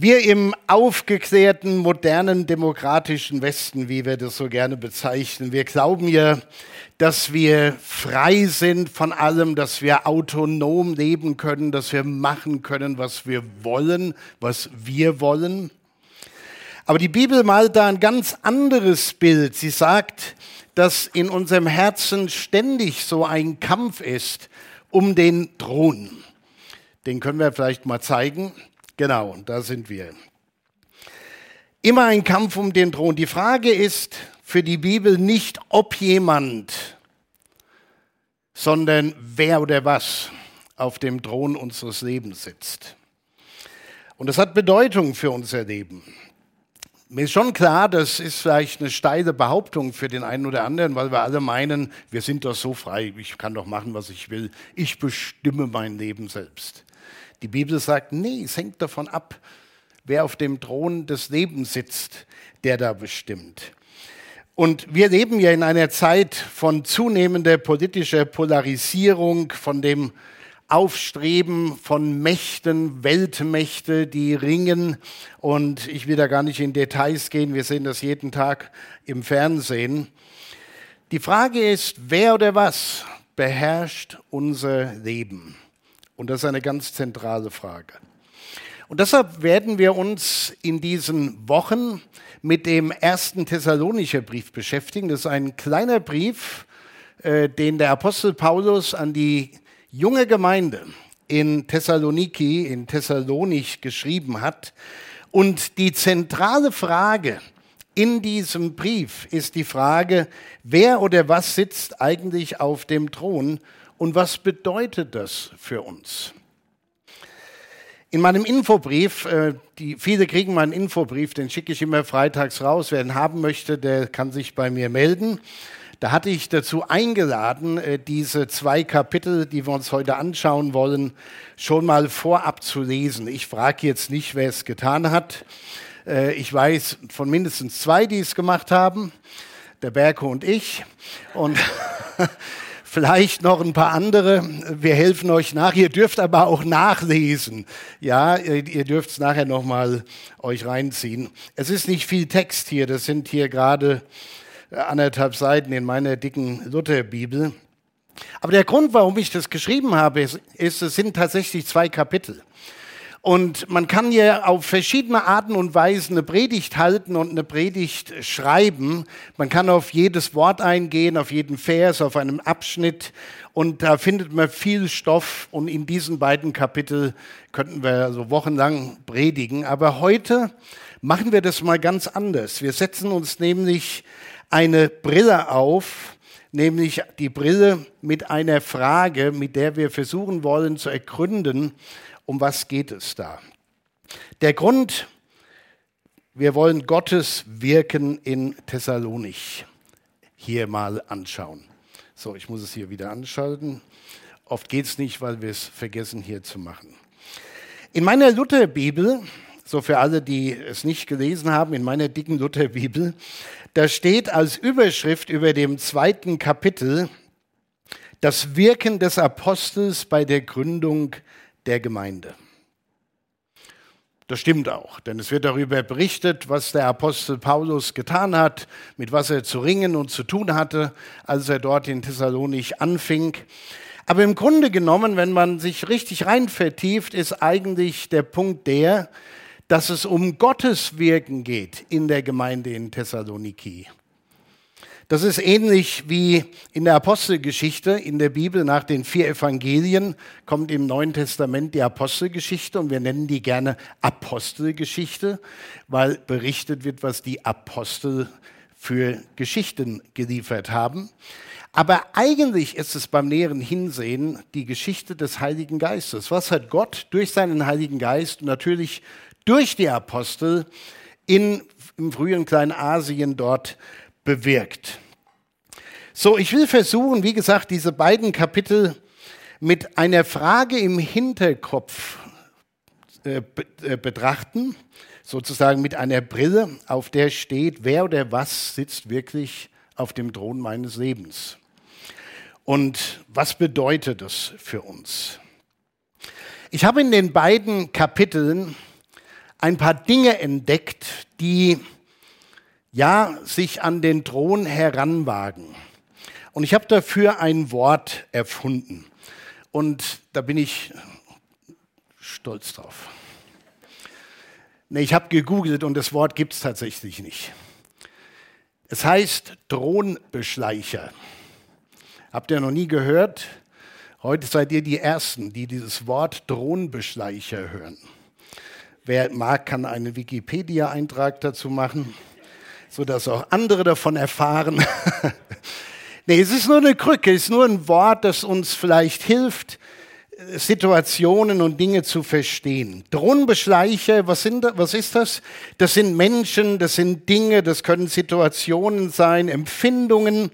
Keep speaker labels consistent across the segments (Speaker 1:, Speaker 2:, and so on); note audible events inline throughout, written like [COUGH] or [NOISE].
Speaker 1: Wir im aufgeklärten, modernen, demokratischen Westen, wie wir das so gerne bezeichnen, wir glauben ja, dass wir frei sind von allem, dass wir autonom leben können, dass wir machen können, was wir wollen, was wir wollen. Aber die Bibel malt da ein ganz anderes Bild. Sie sagt, dass in unserem Herzen ständig so ein Kampf ist um den Thron. Den können wir vielleicht mal zeigen. Genau, da sind wir. Immer ein Kampf um den Thron. Die Frage ist für die Bibel nicht, ob jemand, sondern wer oder was auf dem Thron unseres Lebens sitzt. Und das hat Bedeutung für unser Leben. Mir ist schon klar, das ist vielleicht eine steile Behauptung für den einen oder anderen, weil wir alle meinen, wir sind doch so frei, ich kann doch machen, was ich will, ich bestimme mein Leben selbst. Die Bibel sagt, nee, es hängt davon ab, wer auf dem Thron des Lebens sitzt, der da bestimmt. Und wir leben ja in einer Zeit von zunehmender politischer Polarisierung, von dem Aufstreben von Mächten, Weltmächte, die ringen. Und ich will da gar nicht in Details gehen, wir sehen das jeden Tag im Fernsehen. Die Frage ist, wer oder was beherrscht unser Leben? Und das ist eine ganz zentrale Frage. Und deshalb werden wir uns in diesen Wochen mit dem ersten Thessalonischer Brief beschäftigen. Das ist ein kleiner Brief, äh, den der Apostel Paulus an die junge Gemeinde in Thessaloniki, in Thessalonich geschrieben hat. Und die zentrale Frage in diesem Brief ist die Frage, wer oder was sitzt eigentlich auf dem Thron und was bedeutet das für uns? In meinem Infobrief, äh, die, viele kriegen meinen Infobrief, den schicke ich immer freitags raus. Wer ihn haben möchte, der kann sich bei mir melden. Da hatte ich dazu eingeladen, äh, diese zwei Kapitel, die wir uns heute anschauen wollen, schon mal vorab zu lesen. Ich frage jetzt nicht, wer es getan hat. Äh, ich weiß von mindestens zwei, die es gemacht haben, der Berko und ich. Und [LAUGHS] vielleicht noch ein paar andere. Wir helfen euch nach. Ihr dürft aber auch nachlesen. Ja, ihr dürft es nachher nochmal euch reinziehen. Es ist nicht viel Text hier. Das sind hier gerade anderthalb Seiten in meiner dicken Lutherbibel. Aber der Grund, warum ich das geschrieben habe, ist, ist es sind tatsächlich zwei Kapitel. Und man kann ja auf verschiedene Arten und Weisen eine Predigt halten und eine Predigt schreiben. Man kann auf jedes Wort eingehen, auf jeden Vers, auf einem Abschnitt. Und da findet man viel Stoff. Und in diesen beiden Kapiteln könnten wir so wochenlang predigen. Aber heute machen wir das mal ganz anders. Wir setzen uns nämlich eine Brille auf, nämlich die Brille mit einer Frage, mit der wir versuchen wollen zu ergründen, um was geht es da? Der Grund, wir wollen Gottes Wirken in Thessalonich hier mal anschauen. So, ich muss es hier wieder anschalten. Oft geht es nicht, weil wir es vergessen hier zu machen. In meiner Lutherbibel, so für alle, die es nicht gelesen haben, in meiner dicken Lutherbibel, da steht als Überschrift über dem zweiten Kapitel das Wirken des Apostels bei der Gründung der Gemeinde. Das stimmt auch, denn es wird darüber berichtet, was der Apostel Paulus getan hat, mit was er zu ringen und zu tun hatte, als er dort in Thessalonich anfing. Aber im Grunde genommen, wenn man sich richtig rein vertieft, ist eigentlich der Punkt der, dass es um Gottes Wirken geht in der Gemeinde in Thessaloniki. Das ist ähnlich wie in der Apostelgeschichte in der Bibel nach den vier Evangelien kommt im Neuen Testament die Apostelgeschichte und wir nennen die gerne Apostelgeschichte, weil berichtet wird, was die Apostel für Geschichten geliefert haben. Aber eigentlich ist es beim näheren Hinsehen die Geschichte des Heiligen Geistes. Was hat Gott durch seinen Heiligen Geist natürlich durch die Apostel in, im frühen Kleinasien dort bewirkt. So, ich will versuchen, wie gesagt, diese beiden Kapitel mit einer Frage im Hinterkopf äh, äh, betrachten, sozusagen mit einer Brille, auf der steht, wer oder was sitzt wirklich auf dem Thron meines Lebens. Und was bedeutet das für uns? Ich habe in den beiden Kapiteln ein paar Dinge entdeckt, die ja sich an den Thron heranwagen. Und ich habe dafür ein Wort erfunden. Und da bin ich stolz drauf. Nee, ich habe gegoogelt und das Wort gibt es tatsächlich nicht. Es heißt Thronbeschleicher. Habt ihr noch nie gehört? Heute seid ihr die Ersten, die dieses Wort Thronbeschleicher hören. Wer mag, kann einen Wikipedia-Eintrag dazu machen, sodass auch andere davon erfahren. [LAUGHS] nee, es ist nur eine Krücke, es ist nur ein Wort, das uns vielleicht hilft, Situationen und Dinge zu verstehen. Drohnenbeschleiche, was, sind, was ist das? Das sind Menschen, das sind Dinge, das können Situationen sein, Empfindungen,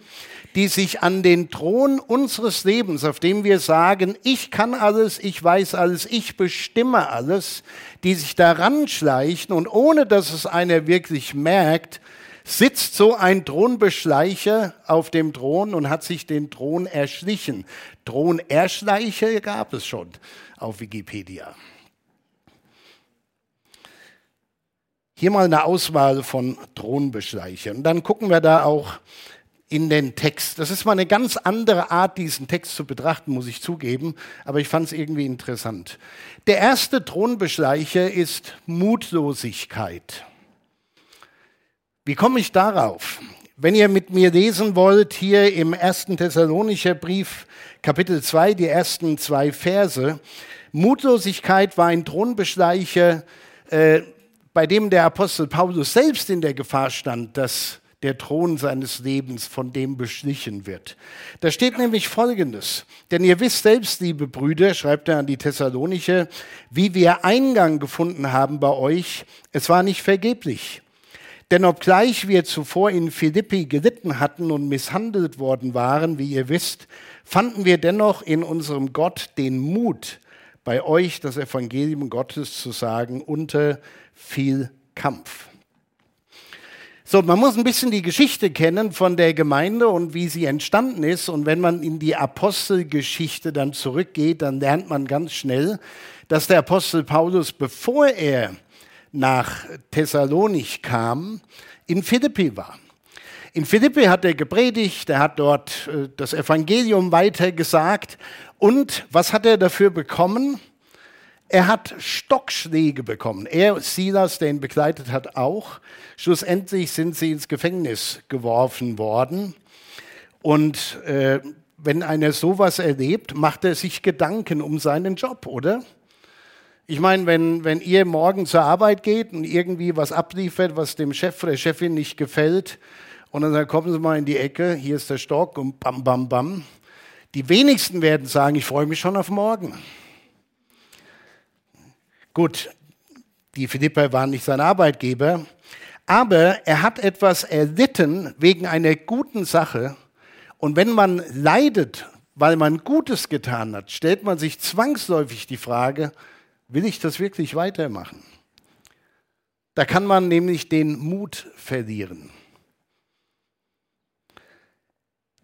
Speaker 1: die sich an den Thron unseres Lebens, auf dem wir sagen, ich kann alles, ich weiß alles, ich bestimme alles, die sich daran schleichen und ohne dass es einer wirklich merkt, sitzt so ein Thronbeschleicher auf dem Thron und hat sich den Thron erschlichen. Thronerschleicher gab es schon auf Wikipedia. Hier mal eine Auswahl von Thronbeschleichern. Dann gucken wir da auch in den Text. Das ist mal eine ganz andere Art, diesen Text zu betrachten, muss ich zugeben, aber ich fand es irgendwie interessant. Der erste Thronbeschleicher ist Mutlosigkeit. Wie komme ich darauf? Wenn ihr mit mir lesen wollt, hier im ersten Thessalonischer Brief, Kapitel 2, die ersten zwei Verse, Mutlosigkeit war ein Thronbeschleicher, äh, bei dem der Apostel Paulus selbst in der Gefahr stand, dass der Thron seines Lebens von dem beschlichen wird. Da steht nämlich Folgendes. Denn ihr wisst selbst, liebe Brüder, schreibt er an die Thessalonicher, wie wir Eingang gefunden haben bei euch. Es war nicht vergeblich. Denn obgleich wir zuvor in Philippi gelitten hatten und misshandelt worden waren, wie ihr wisst, fanden wir dennoch in unserem Gott den Mut, bei euch das Evangelium Gottes zu sagen, unter viel Kampf. So, man muss ein bisschen die Geschichte kennen von der Gemeinde und wie sie entstanden ist. Und wenn man in die Apostelgeschichte dann zurückgeht, dann lernt man ganz schnell, dass der Apostel Paulus, bevor er nach Thessalonich kam, in Philippi war. In Philippi hat er gepredigt, er hat dort äh, das Evangelium weitergesagt. Und was hat er dafür bekommen? Er hat Stockschläge bekommen. Er, Silas, der ihn begleitet hat, auch. Schlussendlich sind sie ins Gefängnis geworfen worden. Und äh, wenn einer sowas erlebt, macht er sich Gedanken um seinen Job, oder? Ich meine, wenn, wenn ihr morgen zur Arbeit geht und irgendwie was abliefert, was dem Chef oder der Chefin nicht gefällt, und dann sagt, kommen Sie mal in die Ecke, hier ist der Stock und bam, bam, bam. Die wenigsten werden sagen, ich freue mich schon auf morgen. Gut, die Philipper waren nicht sein Arbeitgeber, aber er hat etwas erlitten wegen einer guten Sache. Und wenn man leidet, weil man Gutes getan hat, stellt man sich zwangsläufig die Frage, Will ich das wirklich weitermachen? Da kann man nämlich den Mut verlieren.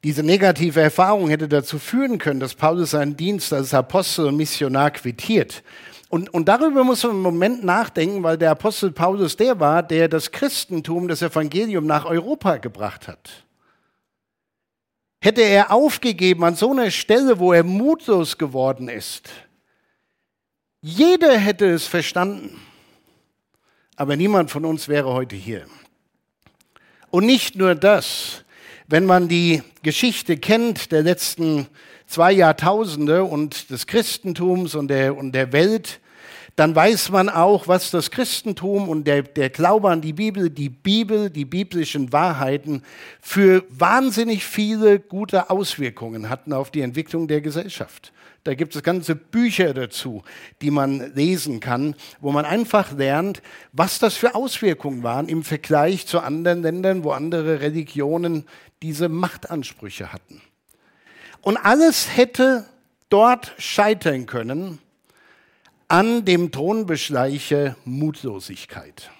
Speaker 1: Diese negative Erfahrung hätte dazu führen können, dass Paulus seinen Dienst als Apostel und Missionar quittiert. Und, und darüber muss man im Moment nachdenken, weil der Apostel Paulus der war, der das Christentum, das Evangelium nach Europa gebracht hat. Hätte er aufgegeben an so einer Stelle, wo er mutlos geworden ist, jeder hätte es verstanden, aber niemand von uns wäre heute hier. Und nicht nur das, wenn man die Geschichte kennt der letzten zwei Jahrtausende und des Christentums und der, und der Welt, dann weiß man auch, was das Christentum und der, der Glaube an die Bibel, die Bibel, die biblischen Wahrheiten für wahnsinnig viele gute Auswirkungen hatten auf die Entwicklung der Gesellschaft. Da gibt es ganze Bücher dazu, die man lesen kann, wo man einfach lernt, was das für Auswirkungen waren im Vergleich zu anderen Ländern, wo andere Religionen diese Machtansprüche hatten. Und alles hätte dort scheitern können an dem Thronbeschleiche Mutlosigkeit.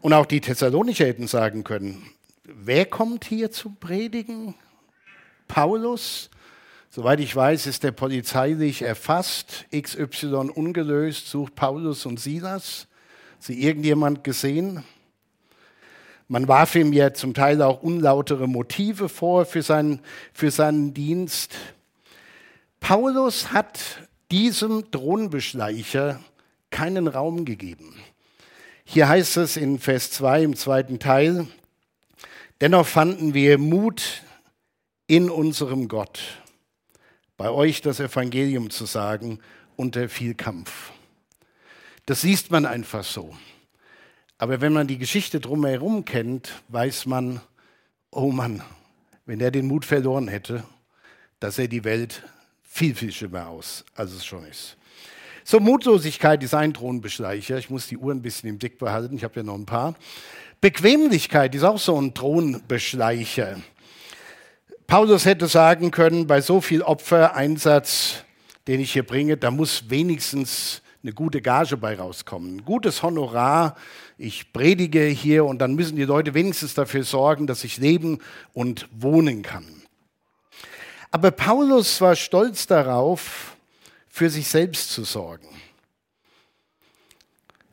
Speaker 1: Und auch die Thessalonicher hätten sagen können, wer kommt hier zu predigen? Paulus? Soweit ich weiß, ist der polizeilich erfasst, XY ungelöst, sucht Paulus und Silas. Sie irgendjemand gesehen? Man warf ihm ja zum Teil auch unlautere Motive vor für seinen, für seinen Dienst. Paulus hat diesem Drohnenbeschleicher keinen Raum gegeben. Hier heißt es in Vers 2 im zweiten Teil, dennoch fanden wir Mut in unserem Gott, bei euch das Evangelium zu sagen unter viel Kampf. Das liest man einfach so. Aber wenn man die Geschichte drumherum kennt, weiß man, oh Mann, wenn er den Mut verloren hätte, dass er die Welt viel, viel schlimmer aus, als es schon ist. So, Mutlosigkeit ist ein Thronbeschleicher. Ich muss die Uhr ein bisschen im Blick behalten, ich habe ja noch ein paar. Bequemlichkeit ist auch so ein Thronbeschleicher. Paulus hätte sagen können, bei so viel Opfereinsatz, den ich hier bringe, da muss wenigstens eine gute Gage bei rauskommen. Gutes Honorar. Ich predige hier und dann müssen die Leute wenigstens dafür sorgen, dass ich leben und wohnen kann. Aber Paulus war stolz darauf, für sich selbst zu sorgen.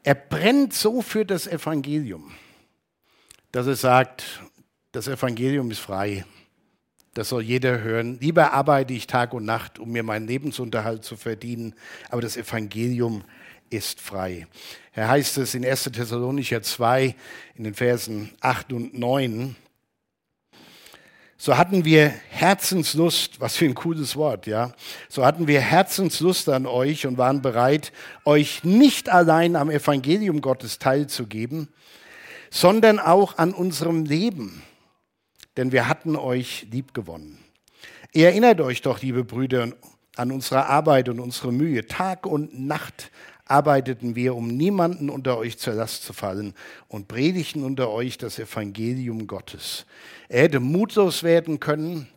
Speaker 1: Er brennt so für das Evangelium, dass er sagt, das Evangelium ist frei. Das soll jeder hören. Lieber arbeite ich Tag und Nacht, um mir meinen Lebensunterhalt zu verdienen, aber das Evangelium ist frei. Er heißt es in 1. Thessalonicher 2 in den Versen 8 und 9 so hatten wir Herzenslust, was für ein cooles Wort, ja. So hatten wir Herzenslust an euch und waren bereit, euch nicht allein am Evangelium Gottes teilzugeben, sondern auch an unserem Leben, denn wir hatten euch liebgewonnen. Ihr erinnert euch doch, liebe Brüder, an unsere Arbeit und unsere Mühe. Tag und Nacht arbeiteten wir, um niemanden unter euch zur Last zu fallen und predigten unter euch das Evangelium Gottes. Er hätte mutlos werden können,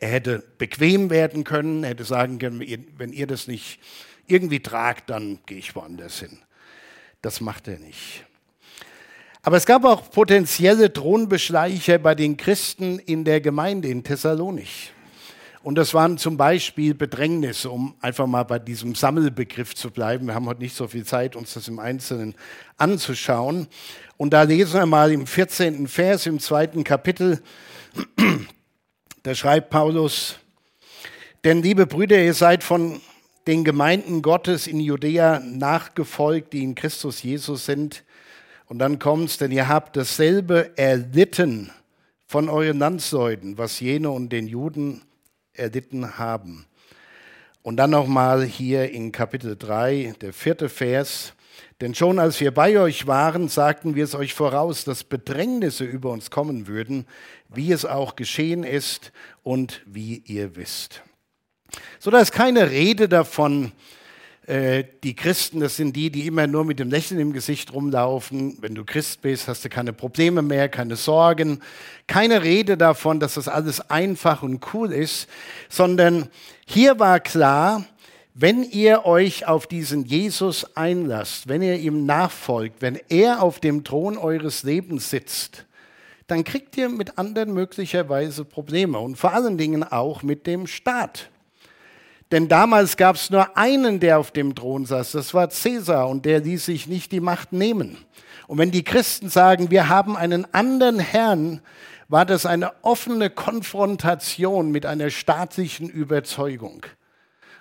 Speaker 1: er hätte bequem werden können, er hätte sagen können, wenn ihr das nicht irgendwie tragt, dann gehe ich woanders hin. Das macht er nicht. Aber es gab auch potenzielle Thronbeschleicher bei den Christen in der Gemeinde in Thessalonich. Und das waren zum Beispiel Bedrängnisse, um einfach mal bei diesem Sammelbegriff zu bleiben. Wir haben heute nicht so viel Zeit, uns das im Einzelnen anzuschauen. Und da lesen wir mal im 14. Vers im zweiten Kapitel, [CLEARS THROAT] da schreibt Paulus, denn liebe Brüder, ihr seid von den Gemeinden Gottes in Judäa nachgefolgt, die in Christus Jesus sind. Und dann kommt's, denn ihr habt dasselbe erlitten von euren Landsleuten, was jene und den Juden erlitten haben. Und dann nochmal hier in Kapitel 3, der vierte Vers. Denn schon als wir bei euch waren, sagten wir es euch voraus, dass Bedrängnisse über uns kommen würden, wie es auch geschehen ist und wie ihr wisst. So, da ist keine Rede davon, äh, die Christen, das sind die, die immer nur mit dem Lächeln im Gesicht rumlaufen. Wenn du Christ bist, hast du keine Probleme mehr, keine Sorgen. Keine Rede davon, dass das alles einfach und cool ist, sondern hier war klar, wenn ihr euch auf diesen Jesus einlasst, wenn ihr ihm nachfolgt, wenn er auf dem Thron eures Lebens sitzt, dann kriegt ihr mit anderen möglicherweise Probleme und vor allen Dingen auch mit dem Staat. Denn damals gab es nur einen, der auf dem Thron saß, das war Cäsar und der ließ sich nicht die Macht nehmen. Und wenn die Christen sagen, wir haben einen anderen Herrn, war das eine offene Konfrontation mit einer staatlichen Überzeugung.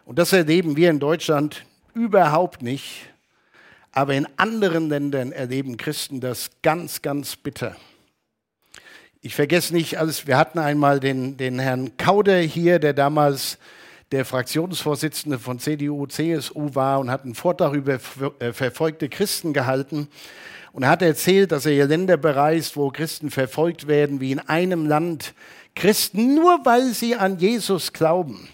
Speaker 1: Und das erleben wir in Deutschland überhaupt nicht. Aber in anderen Ländern erleben Christen das ganz, ganz bitter. Ich vergesse nicht, als wir hatten einmal den, den Herrn Kauder hier, der damals der Fraktionsvorsitzende von CDU, CSU war und hat einen Vortrag über äh, verfolgte Christen gehalten. Und er hat erzählt, dass er hier Länder bereist, wo Christen verfolgt werden, wie in einem Land Christen, nur weil sie an Jesus glauben,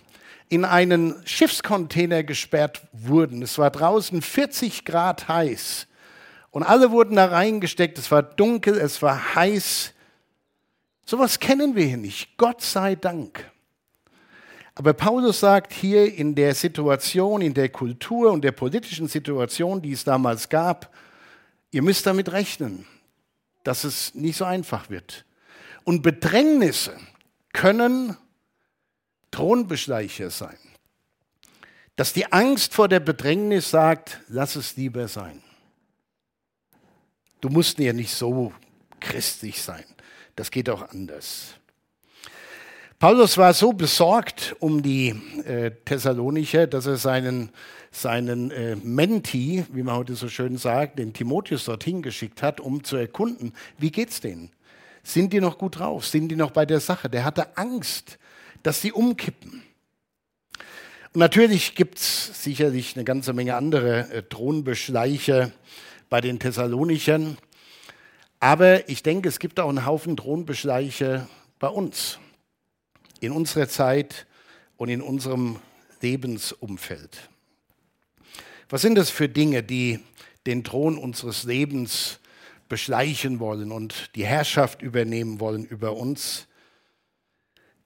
Speaker 1: in einen Schiffscontainer gesperrt wurden. Es war draußen 40 Grad heiß. Und alle wurden da reingesteckt. Es war dunkel, es war heiß. Sowas kennen wir hier nicht. Gott sei Dank. Aber Paulus sagt hier in der Situation, in der Kultur und der politischen Situation, die es damals gab, ihr müsst damit rechnen, dass es nicht so einfach wird. Und Bedrängnisse können Thronbeschleicher sein. Dass die Angst vor der Bedrängnis sagt, lass es lieber sein. Du musst ja nicht so christlich sein. Das geht auch anders. Paulus war so besorgt um die äh, Thessalonicher, dass er seinen, seinen äh, Menti, wie man heute so schön sagt, den Timotheus dorthin geschickt hat, um zu erkunden, wie geht's denen? Sind die noch gut drauf? Sind die noch bei der Sache? Der hatte Angst, dass sie umkippen. Und natürlich gibt es sicherlich eine ganze Menge andere äh, Thronbeschleicher bei den Thessalonichern. Aber ich denke, es gibt auch einen Haufen Thronbeschleicher bei uns in unserer Zeit und in unserem Lebensumfeld. Was sind das für Dinge, die den Thron unseres Lebens beschleichen wollen und die Herrschaft übernehmen wollen über uns,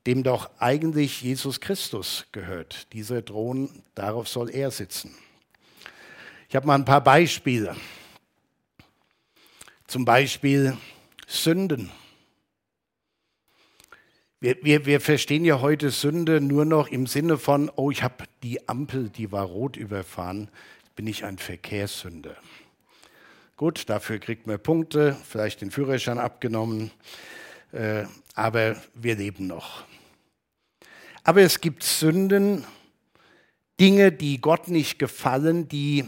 Speaker 1: dem doch eigentlich Jesus Christus gehört. Dieser Thron, darauf soll er sitzen. Ich habe mal ein paar Beispiele. Zum Beispiel Sünden. Wir, wir, wir verstehen ja heute Sünde nur noch im Sinne von, oh, ich habe die Ampel, die war rot überfahren, bin ich ein Verkehrssünder. Gut, dafür kriegt man Punkte, vielleicht den Führerschein abgenommen, äh, aber wir leben noch. Aber es gibt Sünden, Dinge, die Gott nicht gefallen, die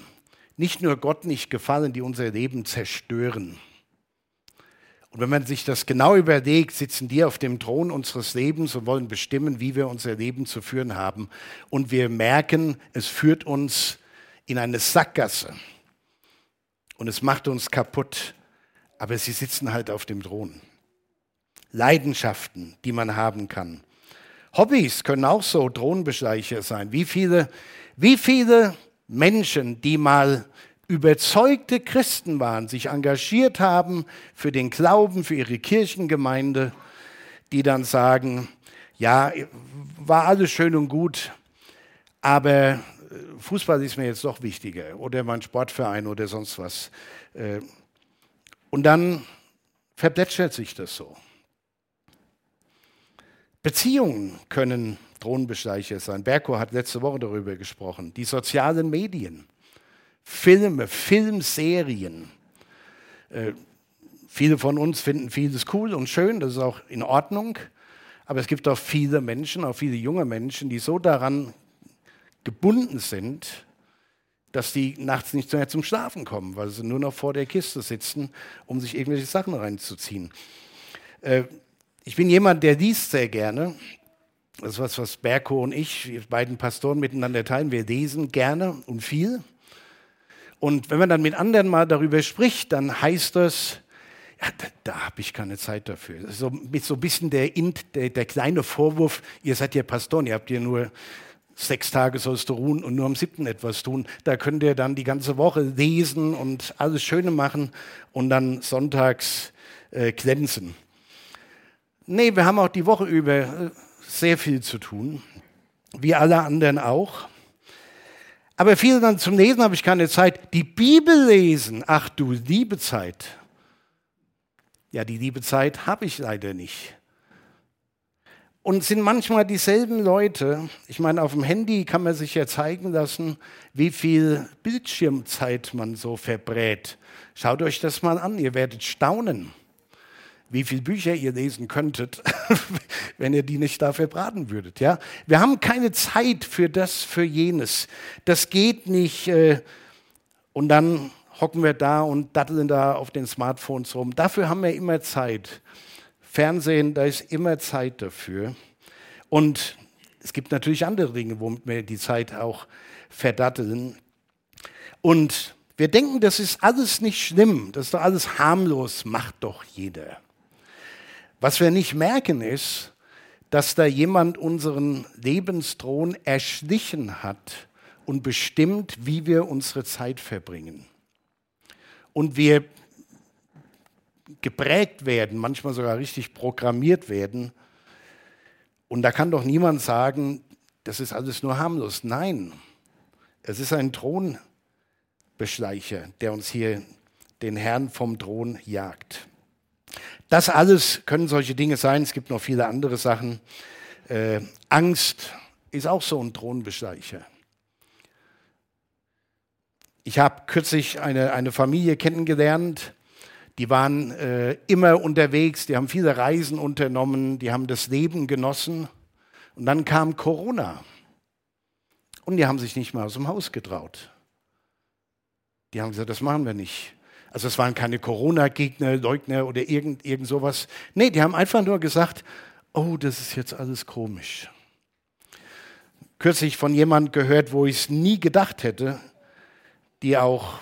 Speaker 1: nicht nur Gott nicht gefallen, die unser Leben zerstören. Und wenn man sich das genau überlegt, sitzen die auf dem Thron unseres Lebens und wollen bestimmen, wie wir unser Leben zu führen haben. Und wir merken, es führt uns in eine Sackgasse. Und es macht uns kaputt. Aber sie sitzen halt auf dem Thron. Leidenschaften, die man haben kann. Hobbys können auch so Thronbeschleicher sein. Wie viele, wie viele Menschen, die mal überzeugte Christen waren, sich engagiert haben für den Glauben, für ihre Kirchengemeinde, die dann sagen, ja, war alles schön und gut, aber äh, Fußball ist mir jetzt doch wichtiger oder mein Sportverein oder sonst was. Äh, und dann verplätschert sich das so. Beziehungen können Drohnenbeschleicher sein. Berko hat letzte Woche darüber gesprochen. Die sozialen Medien. Filme, Filmserien. Äh, viele von uns finden vieles cool und schön, das ist auch in Ordnung. Aber es gibt auch viele Menschen, auch viele junge Menschen, die so daran gebunden sind, dass die nachts nicht mehr zum Schlafen kommen, weil sie nur noch vor der Kiste sitzen, um sich irgendwelche Sachen reinzuziehen. Äh, ich bin jemand, der liest sehr gerne. Das ist was, was Berko und ich, die beiden Pastoren miteinander teilen. Wir lesen gerne und viel. Und wenn man dann mit anderen mal darüber spricht, dann heißt das, ja, da, da habe ich keine Zeit dafür. So, mit so ein bisschen der, der, der kleine Vorwurf, ihr seid ja Pastoren, ihr habt ja nur sechs Tage sollst du ruhen und nur am siebten etwas tun. Da könnt ihr dann die ganze Woche lesen und alles Schöne machen und dann sonntags äh, glänzen. Nee, wir haben auch die Woche über äh, sehr viel zu tun, wie alle anderen auch. Aber viele dann zum Lesen habe ich keine Zeit. Die Bibel lesen, ach du liebe Zeit. Ja, die liebe Zeit habe ich leider nicht. Und sind manchmal dieselben Leute. Ich meine, auf dem Handy kann man sich ja zeigen lassen, wie viel Bildschirmzeit man so verbrät. Schaut euch das mal an, ihr werdet staunen wie viele Bücher ihr lesen könntet, [LAUGHS] wenn ihr die nicht dafür braten würdet. Ja? Wir haben keine Zeit für das, für jenes. Das geht nicht. Äh, und dann hocken wir da und datteln da auf den Smartphones rum. Dafür haben wir immer Zeit. Fernsehen, da ist immer Zeit dafür. Und es gibt natürlich andere Dinge, womit wir die Zeit auch verdatteln. Und wir denken, das ist alles nicht schlimm, das ist doch alles harmlos, macht doch jeder. Was wir nicht merken ist, dass da jemand unseren Lebensthron erschlichen hat und bestimmt, wie wir unsere Zeit verbringen. Und wir geprägt werden, manchmal sogar richtig programmiert werden. Und da kann doch niemand sagen, das ist alles nur harmlos. Nein, es ist ein Thronbeschleicher, der uns hier den Herrn vom Thron jagt. Das alles können solche Dinge sein. Es gibt noch viele andere Sachen. Äh, Angst ist auch so ein Thronbesteiger. Ich habe kürzlich eine, eine Familie kennengelernt, die waren äh, immer unterwegs, die haben viele Reisen unternommen, die haben das Leben genossen. Und dann kam Corona. Und die haben sich nicht mal aus dem Haus getraut. Die haben gesagt, das machen wir nicht. Also es waren keine Corona-Gegner, Leugner oder irgend, irgend sowas. Nee, die haben einfach nur gesagt, oh, das ist jetzt alles komisch. Kürzlich von jemandem gehört, wo ich es nie gedacht hätte, die auch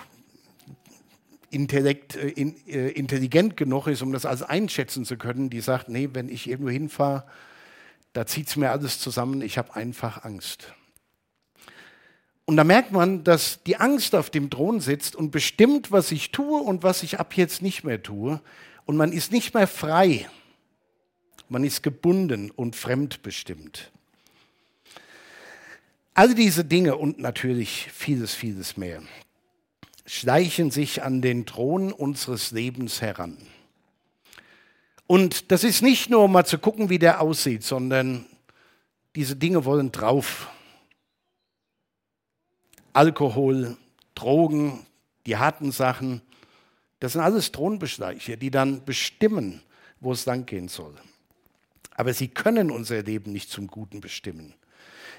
Speaker 1: Intellekt, äh, in, äh, intelligent genug ist, um das alles einschätzen zu können, die sagt, nee, wenn ich irgendwo hinfahre, da zieht es mir alles zusammen, ich habe einfach Angst. Und da merkt man, dass die Angst auf dem Thron sitzt und bestimmt, was ich tue und was ich ab jetzt nicht mehr tue. Und man ist nicht mehr frei. Man ist gebunden und fremdbestimmt. All diese Dinge und natürlich vieles, vieles mehr schleichen sich an den Thron unseres Lebens heran. Und das ist nicht nur, um mal zu gucken, wie der aussieht, sondern diese Dinge wollen drauf. Alkohol, Drogen, die harten Sachen, das sind alles Thronbeschleicher, die dann bestimmen, wo es lang gehen soll. Aber sie können unser Leben nicht zum Guten bestimmen.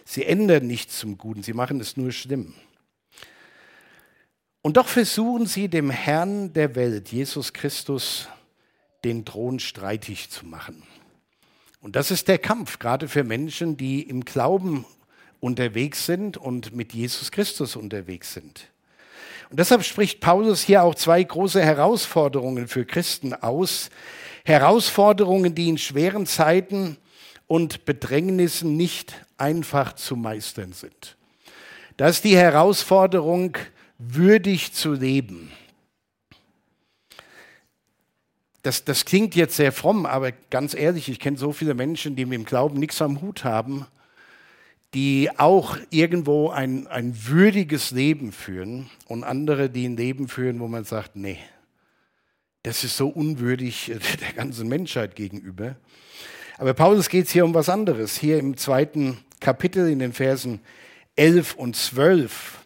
Speaker 1: Sie ändern nichts zum Guten, sie machen es nur schlimm. Und doch versuchen sie dem Herrn der Welt, Jesus Christus, den Thron streitig zu machen. Und das ist der Kampf, gerade für Menschen, die im Glauben unterwegs sind und mit Jesus Christus unterwegs sind. Und deshalb spricht Paulus hier auch zwei große Herausforderungen für Christen aus. Herausforderungen, die in schweren Zeiten und Bedrängnissen nicht einfach zu meistern sind. Das ist die Herausforderung, würdig zu leben. Das, das klingt jetzt sehr fromm, aber ganz ehrlich, ich kenne so viele Menschen, die mit dem Glauben nichts am Hut haben die auch irgendwo ein, ein würdiges Leben führen und andere, die ein Leben führen, wo man sagt, nee, das ist so unwürdig [LAUGHS] der ganzen Menschheit gegenüber. Aber Paulus geht es hier um was anderes. Hier im zweiten Kapitel in den Versen 11 und 12,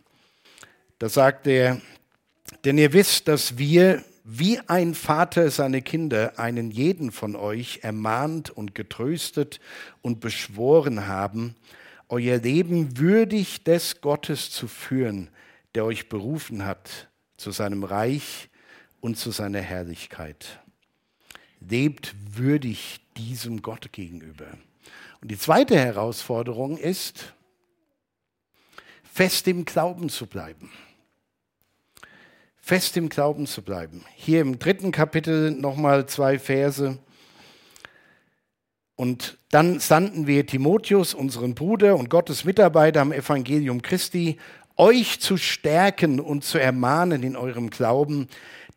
Speaker 1: da sagt er, denn ihr wisst, dass wir wie ein Vater seine Kinder einen jeden von euch ermahnt und getröstet und beschworen haben, euer Leben würdig des Gottes zu führen, der euch berufen hat zu seinem Reich und zu seiner Herrlichkeit. Lebt würdig diesem Gott gegenüber. Und die zweite Herausforderung ist, fest im Glauben zu bleiben. Fest im Glauben zu bleiben. Hier im dritten Kapitel nochmal zwei Verse. Und dann sandten wir Timotheus, unseren Bruder und Gottes Mitarbeiter am Evangelium Christi, euch zu stärken und zu ermahnen in eurem Glauben,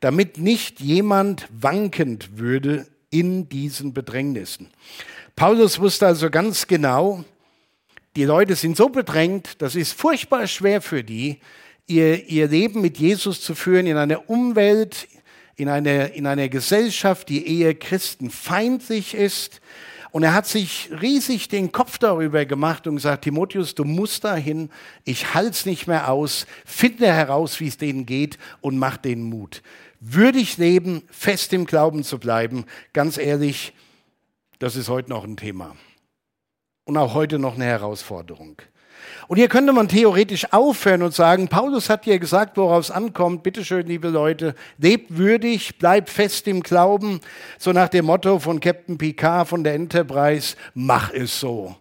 Speaker 1: damit nicht jemand wankend würde in diesen Bedrängnissen. Paulus wusste also ganz genau, die Leute sind so bedrängt, das ist furchtbar schwer für die, ihr, ihr Leben mit Jesus zu führen in einer Umwelt, in einer, in einer Gesellschaft, die eher christenfeindlich ist, und er hat sich riesig den Kopf darüber gemacht und gesagt, Timotheus, du musst dahin, ich halte nicht mehr aus, finde heraus, wie es denen geht und mach denen Mut. Würdig leben, fest im Glauben zu bleiben, ganz ehrlich, das ist heute noch ein Thema. Und auch heute noch eine Herausforderung. Und hier könnte man theoretisch aufhören und sagen, Paulus hat ja gesagt, worauf es ankommt. Bitte schön, liebe Leute, lebt würdig, bleibt fest im Glauben. So nach dem Motto von Captain Picard von der Enterprise, mach es so.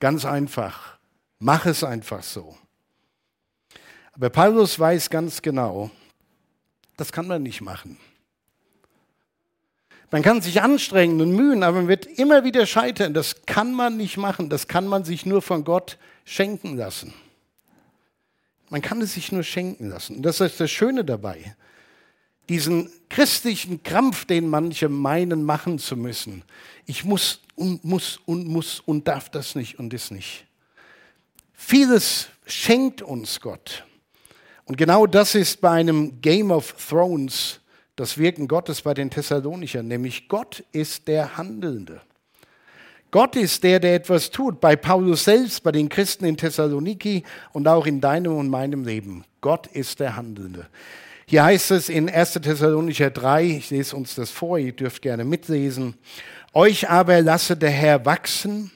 Speaker 1: Ganz einfach. Mach es einfach so. Aber Paulus weiß ganz genau, das kann man nicht machen. Man kann sich anstrengen und mühen, aber man wird immer wieder scheitern. Das kann man nicht machen. Das kann man sich nur von Gott schenken lassen. Man kann es sich nur schenken lassen. Und das ist das Schöne dabei. Diesen christlichen Krampf, den manche meinen, machen zu müssen. Ich muss und muss und muss und darf das nicht und das nicht. Vieles schenkt uns Gott. Und genau das ist bei einem Game of Thrones das Wirken Gottes bei den Thessalonichern, nämlich Gott ist der Handelnde. Gott ist der, der etwas tut. Bei Paulus selbst, bei den Christen in Thessaloniki und auch in deinem und meinem Leben. Gott ist der Handelnde. Hier heißt es in 1. Thessalonicher 3, ich lese uns das vor, ihr dürft gerne mitlesen. Euch aber lasse der Herr wachsen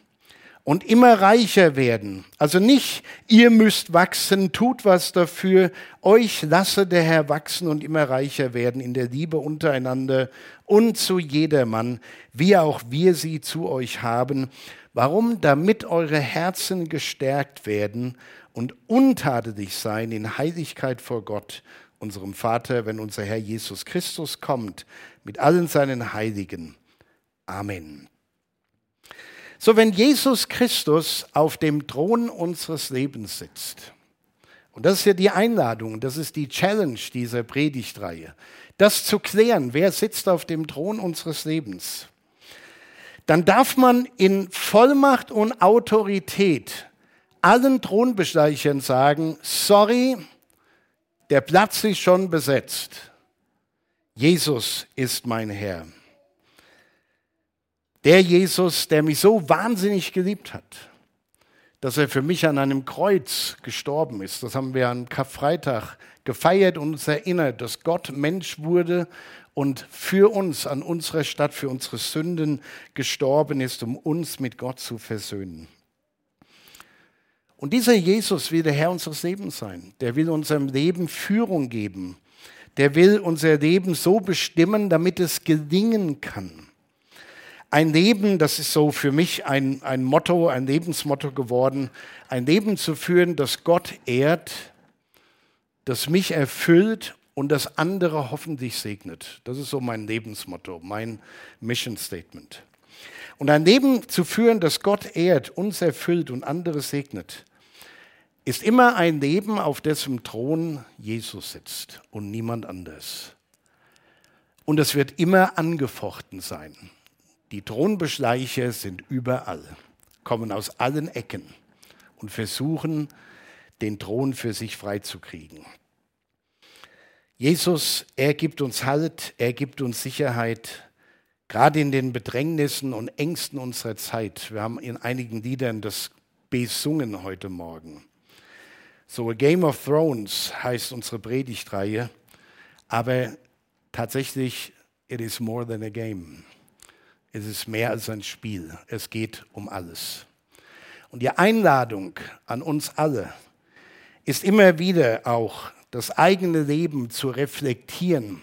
Speaker 1: und immer reicher werden. Also nicht, ihr müsst wachsen, tut was dafür. Euch lasse der Herr wachsen und immer reicher werden in der Liebe untereinander und zu jedermann, wie auch wir sie zu euch haben. Warum? Damit eure Herzen gestärkt werden und untadelig sein in Heiligkeit vor Gott, unserem Vater, wenn unser Herr Jesus Christus kommt, mit allen seinen Heiligen. Amen. So, wenn Jesus Christus auf dem Thron unseres Lebens sitzt, und das ist ja die Einladung, das ist die Challenge dieser Predigtreihe, das zu klären, wer sitzt auf dem Thron unseres Lebens, dann darf man in Vollmacht und Autorität allen Thronbesteichern sagen, sorry, der Platz ist schon besetzt. Jesus ist mein Herr. Der Jesus, der mich so wahnsinnig geliebt hat, dass er für mich an einem Kreuz gestorben ist. Das haben wir am Karfreitag gefeiert und uns erinnert, dass Gott Mensch wurde und für uns, an unserer Stadt, für unsere Sünden gestorben ist, um uns mit Gott zu versöhnen. Und dieser Jesus will der Herr unseres Lebens sein. Der will unserem Leben Führung geben. Der will unser Leben so bestimmen, damit es gelingen kann ein Leben, das ist so für mich ein, ein Motto, ein Lebensmotto geworden, ein Leben zu führen, das Gott ehrt, das mich erfüllt und das andere hoffentlich segnet. Das ist so mein Lebensmotto, mein Mission Statement. Und ein Leben zu führen, das Gott ehrt, uns erfüllt und andere segnet, ist immer ein Leben, auf dessen Thron Jesus sitzt und niemand anders. Und es wird immer angefochten sein. Die Thronbeschleicher sind überall, kommen aus allen Ecken und versuchen, den Thron für sich freizukriegen. Jesus, er gibt uns Halt, er gibt uns Sicherheit, gerade in den Bedrängnissen und Ängsten unserer Zeit. Wir haben in einigen Liedern das besungen heute Morgen. So, A Game of Thrones heißt unsere Predigtreihe, aber tatsächlich, it is more than a game. Es ist mehr als ein Spiel. Es geht um alles. Und die Einladung an uns alle ist immer wieder auch das eigene Leben zu reflektieren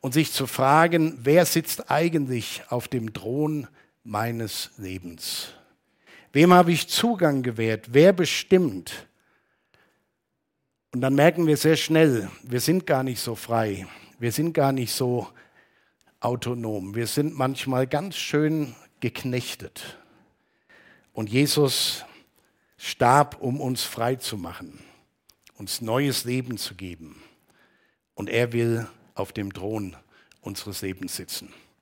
Speaker 1: und sich zu fragen, wer sitzt eigentlich auf dem Thron meines Lebens? Wem habe ich Zugang gewährt? Wer bestimmt? Und dann merken wir sehr schnell, wir sind gar nicht so frei. Wir sind gar nicht so autonom. Wir sind manchmal ganz schön geknechtet. Und Jesus starb, um uns frei zu machen, uns neues Leben zu geben. Und er will auf dem Thron unseres Lebens sitzen.